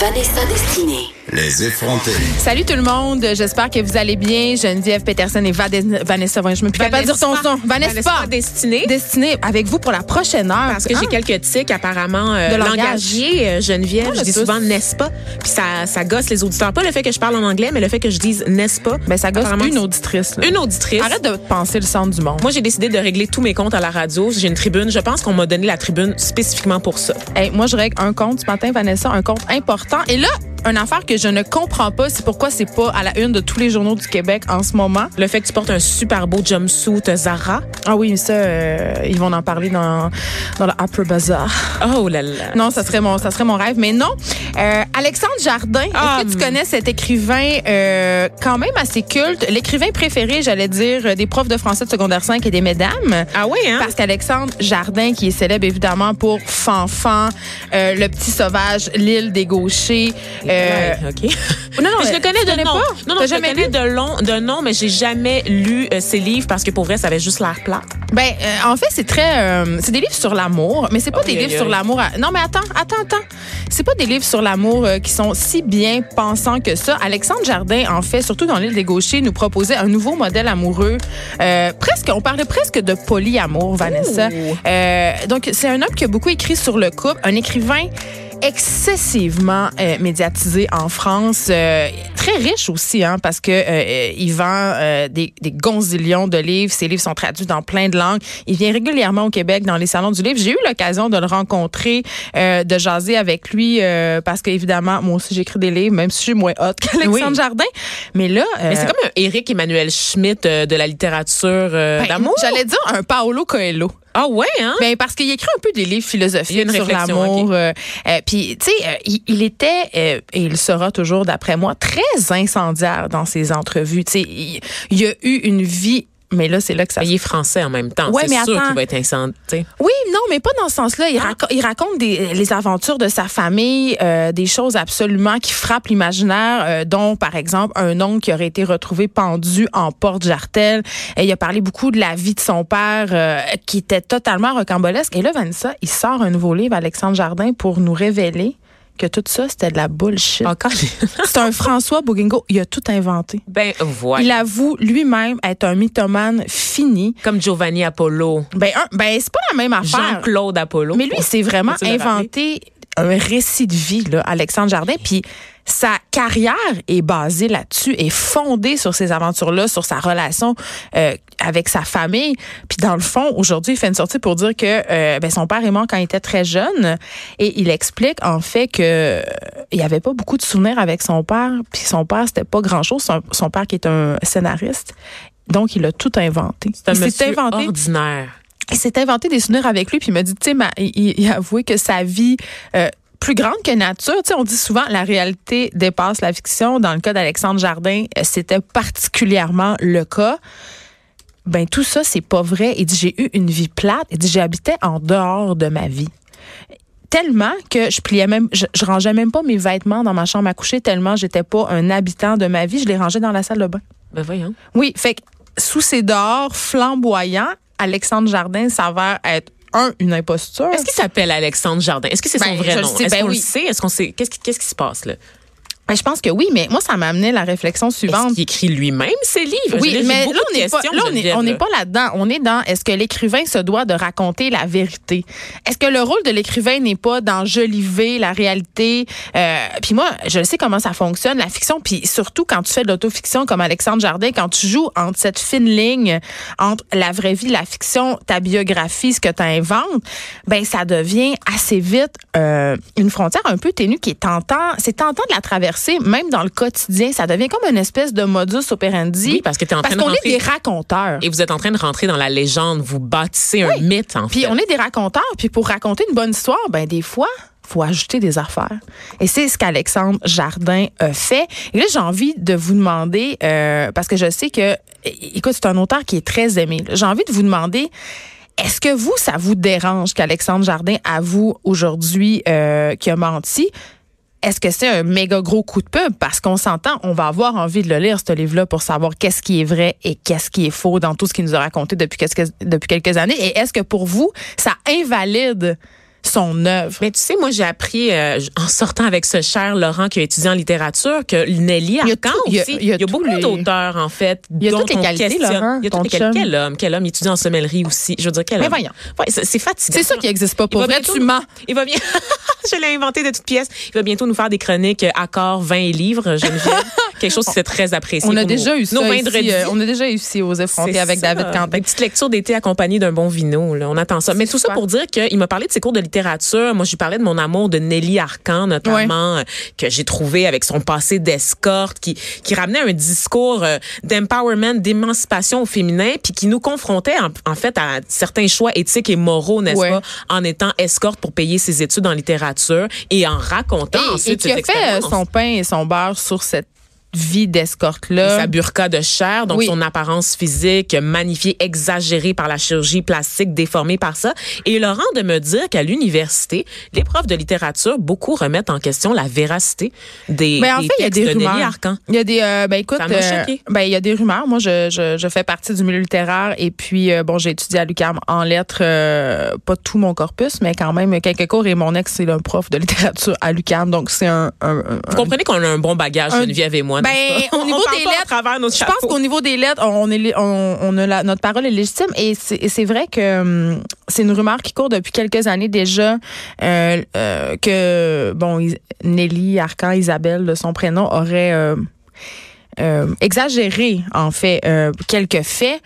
Vanessa Destinée. Les effrontés. Salut tout le monde, j'espère que vous allez bien. Geneviève Peterson et Vanessa, je me capable de dire ton son. Vanessa, Vanessa Destinée. Destinée avec vous pour la prochaine heure. Parce que Hein? j'ai quelques tics apparemment euh, De langage. langagier euh, Geneviève, je dis tous. souvent n'est-ce pas, puis ça ça gosse les auditeurs, pas le fait que je parle en anglais, mais le fait que je dise n'est-ce pas. Ben, ça gosse une auditrice. là. Une auditrice. Arrête de penser le centre du monde. Moi, j'ai décidé de régler tous mes comptes à la radio. J'ai une tribune. Je pense qu'on m'a donné la tribune spécifiquement pour ça. Hey, moi, je règle un compte ce matin, Vanessa, un compte important. Et là, une affaire que je ne comprends pas, c'est pourquoi c'est pas à la une de tous les journaux du Québec en ce moment. Le fait que tu portes un super beau jumpsuit Zara. Ah oui, ça, euh, ils vont en parler dans, dans le Upper Bazaar. Oh là là. Non, ça serait mon, ça serait mon rêve, mais non. Euh, Alexandre Jardin, Ah, est-ce que tu connais cet écrivain euh, quand même assez culte, l'écrivain préféré, j'allais dire, euh, des profs de français de secondaire 5 et des mesdames? Ah oui, hein? Parce qu'Alexandre Jardin, qui est célèbre évidemment pour Fanfan, euh, Le Petit Sauvage, L'île des Gauchers. euh, Ouais, OK. Non, non, Mais je le connais de connais nom. pas? Non, non, je le jamais connais lu? de, long, de nom, mais j'ai jamais lu euh, ses livres parce que pour vrai, ça avait juste l'air plat. Ben, euh, en fait, c'est très, euh, c'est des livres sur l'amour, mais c'est pas des livres sur l'amour. à- Non, mais attends, attends, attends. C'est pas des livres sur l'amour euh, qui sont si bien pensants que ça. Alexandre Jardin, en fait, surtout dans l'île des Gauchers, nous proposait un nouveau modèle amoureux. Euh, presque, on parlait presque de polyamour, Vanessa. Euh, donc, c'est un homme qui a beaucoup écrit sur le couple, un écrivain excessivement euh, médiatisé en France, euh, très riche aussi, hein, parce que euh, il vend euh, des, des gonzillions de livres. Ses livres sont traduits dans plein de langues. Il vient régulièrement au Québec dans les salons du livre. J'ai eu l'occasion de le rencontrer, euh, de jaser avec lui, euh, parce qu'évidemment, moi aussi j'écris des livres, même si je suis moins hot qu'Alexandre Oui. Jardin. Mais là, Mais c'est comme un Éric Emmanuel Schmitt euh, de la littérature euh, ben, d'amour. J'allais dire un Paolo Coelho. Ah ouais, hein? Ben parce qu'il écrit un peu des livres philosophiques une sur l'amour. euh, euh, Puis tu sais, euh, il, il était euh, et il sera toujours d'après moi très incendiaire dans ses entrevues. Tu sais, il, il a eu une vie. Mais là, c'est là que ça. Il est français en même temps. Ouais, c'est sûr qu'il va être incendie. Oui, non, mais pas dans ce sens-là. Il, raco- il raconte des, les aventures de sa famille, euh, des choses absolument qui frappent l'imaginaire, euh, dont, par exemple, un oncle qui aurait été retrouvé pendu en porte-jartel. Et il a parlé beaucoup de la vie de son père, euh, qui était totalement rocambolesque. Et là, Vanessa, il sort un nouveau livre, Alexandre Jardin, pour nous révéler que tout ça, c'était de la bullshit. Encore. C'est un François Bouguingo. Il a tout inventé. ben, voilà. Il avoue lui-même être un mythomane fini. Comme Giovanni Apollo. Ben, un, ben c'est pas la même affaire. Jean-Claude Apollo. Mais lui, il s'est vraiment inventé un récit de vie, là, Alexandre Jardin. Puis sa carrière est basée là-dessus, est fondée sur ces aventures-là, sur sa relation euh, avec sa famille. Puis dans le fond, aujourd'hui, il fait une sortie pour dire que euh, ben, son père est mort quand il était très jeune. Et il explique en fait que euh, il avait pas beaucoup de souvenirs avec son père. Puis son père, c'était pas grand-chose. Son, son père qui est un scénariste. Donc, il a tout inventé. C'est un il monsieur inventé ordinaire. Il s'est inventé des souvenirs avec lui, puis il m'a dit, tu sais, il, il a avoué que sa vie euh, plus grande que nature, tu sais, on dit souvent la réalité dépasse la fiction. Dans le cas d'Alexandre Jardin, euh, c'était particulièrement le cas. Ben tout ça, c'est pas vrai. Il dit, j'ai eu une vie plate. Il dit, j'habitais en dehors de ma vie. Tellement que je pliais même, je, je rangeais même pas mes vêtements dans ma chambre à coucher tellement j'étais pas un habitant de ma vie. Je les rangeais dans la salle de bain. Ben voyons. Oui, fait que sous ses dehors flamboyants, Alexandre Jardin s'avère être un une imposture. Est-ce qu'il s'appelle Alexandre Jardin? Est-ce que c'est son Ben, vrai nom? Est-ce ben qu'on oui. le sait? Est-ce qu'on sait? Qu'est-ce qui, qu'est-ce qui se passe là? Ben, je pense que oui, mais moi ça m'a amené la réflexion Est-ce suivante. qu'il écrit lui-même ses livres? Oui, mais là, on n'est pas, questions, là, on est- Geneviève, on n'est là. pas là-dedans. On est dans est-ce que l'écrivain se doit de raconter la vérité? Est-ce que le rôle de l'écrivain n'est pas d'enjoliver la réalité? Euh, puis moi, je sais comment ça fonctionne, la fiction. Puis surtout quand tu fais de l'autofiction comme Alexandre Jardin, quand tu joues entre cette fine ligne entre la vraie vie, la fiction, ta biographie, ce que tu inventes, ben ça devient assez vite euh, une frontière un peu ténue qui est tentant. C'est tentant de la traverser, même dans le quotidien. Ça devient comme une espèce de modus operandi. Oui, parce que t'es en train de qu'on est des raconteurs. Et vous êtes en train de rentrer dans la légende. Vous bâtissez un mythe, en Puis fait. on est des raconteurs. Puis pour raconter une bonne histoire, ben des fois, faut ajouter des affaires. Et c'est ce qu'Alexandre Jardin a fait. Et là, j'ai envie de vous demander, euh, parce que je sais que, écoute, c'est un auteur qui est très aimé. J'ai envie de vous demander, Est-ce que vous, ça vous dérange qu'Alexandre Jardin avoue aujourd'hui euh, qu'il a menti? Est-ce que c'est un méga gros coup de pub? Parce qu'on s'entend, on va avoir envie de le lire, ce livre-là, pour savoir qu'est-ce qui est vrai et qu'est-ce qui est faux dans tout ce qu'il nous a raconté depuis quelques, depuis quelques années. Et est-ce que pour vous, ça invalide son œuvre. Mais tu sais, moi, j'ai appris euh, en sortant avec ce cher Laurent qui a étudié en littérature que Nelly Arcan aussi. Il y a, beaucoup les... d'auteurs, en fait. Il y a toutes les qualités, Laurent. Il y a toutes qualités. Quel homme? Quel homme? Il étudie en sommellerie aussi. Je veux dire, quel Mais homme? voyons. Ouais, c'est fatigant. C'est ça qui n'existe pas pour vrai. Tu mens. Il va bien. Je l'ai inventé de toutes pièces. Il va bientôt nous faire des chroniques accords, vin et livres, Geneviève. Quelque chose qui c'est très apprécié. On a déjà eu ça ici, euh, On a déjà eu ici aux effrontés avec ça. David Quentin. Une petite lecture d'été accompagnée d'un bon vino. Là. On attend ça. Mais tout ça pour dire qu'il m'a parlé de ses cours de littérature. Moi, je lui parlais de mon amour de Nelly Arcan, notamment, ouais. que j'ai trouvé avec son passé d'escorte, qui, qui ramenait un discours euh, d'empowerment, d'émancipation au féminin, puis qui nous confrontait en, en, fait à certains choix éthiques et moraux, n'est-ce ouais. pas, en étant escorte pour payer ses études en littérature et en racontant et, ensuite et qui a fait son pain et son beurre sur cette vie d'escorte-là. Sa burqa de chair, donc oui. son apparence physique magnifiée, exagérée par la chirurgie plastique, déformée par ça. Et Laurent de me dire qu'à l'université, les profs de littérature, beaucoup remettent en question la véracité des, ben, en des fait, il y a des de rumeurs. Nelly Arcan. Il y a des, euh, ben écoute, euh, ben il y a des rumeurs. Moi, je, je, je, fais partie du milieu littéraire et puis euh, bon, j'ai étudié à l'UQAM en lettres, euh, pas tout mon corpus, mais quand même quelques cours. Et mon ex, c'est un prof de littérature à l'UQAM, donc c'est un, un, un, Vous comprenez qu'on a un bon bagage, un, Geneviève et moi. Ben, au niveau on des lettres, je pense qu'au niveau des lettres, on est, on, on a la, notre parole est légitime et c'est vrai que hum, c'est une rumeur qui court depuis quelques années déjà euh, euh, que bon Nelly Arcan Isabelle de son prénom aurait euh, exagéré en fait quelques faits,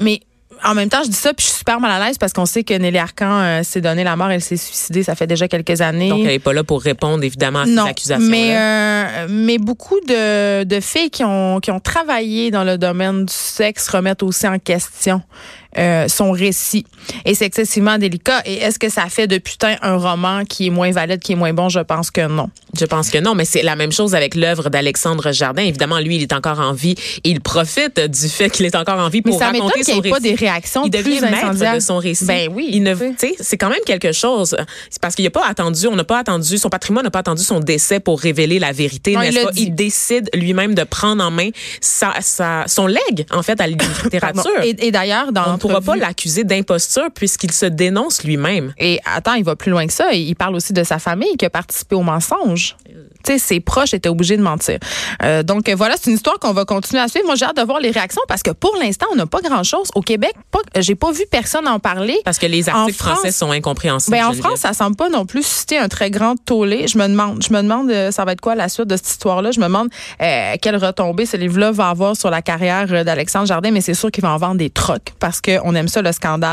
mais en même temps, je dis ça, puis je suis super mal à l'aise parce qu'on sait que Nelly Arcan euh, s'est donné la mort, elle s'est suicidée, ça fait déjà quelques années. Donc, elle n'est pas là pour répondre, évidemment, à ces non, accusations. Mais, euh, mais beaucoup de, de filles qui ont, qui ont travaillé dans le domaine du sexe remettent aussi en question euh, son récit. Et c'est excessivement délicat. Et est-ce que ça fait de putain un roman qui est moins valide, qui est moins bon? Je pense que non. Je pense que non, mais c'est la même chose avec l'œuvre d'Alexandre Jardin. Évidemment, lui, il est encore en vie et il profite du fait qu'il est encore en vie pour mais ça raconter son récit. pas des réactions il devient plus maître de son récit. Ben oui. Il ne, c'est quand même quelque chose. C'est parce qu'il n'a pas attendu, on n'a pas attendu, son patrimoine n'a pas attendu son décès pour révéler la vérité, n'est-ce pas? Dit. Il décide lui-même de prendre en main sa, sa, son legs, en fait, à la littérature. et, et d'ailleurs, dans pourra pas l'accuser d'imposture puisqu'il se dénonce lui-même. Et attends, il va plus loin que ça. Il parle aussi de sa famille qui a participé au mensonge. Tu sais, ses proches étaient obligés de mentir. Euh, donc voilà, c'est une histoire qu'on va continuer à suivre. Moi, j'ai hâte de voir les réactions parce que pour l'instant, on n'a pas grand-chose au Québec. J'ai pas vu personne en parler. Parce que les articles français sont incompréhensibles. Ben en France, ça semble pas non plus susciter un très grand tollé. Je me demande, je me demande, euh, ça va être quoi la suite de cette histoire-là? Je me demande euh, quelle retombée ce livre-là va avoir sur la carrière d'Alexandre Jardin. Mais c'est sûr qu'il va en vendre des trocs parce qu'on aime ça le scandale.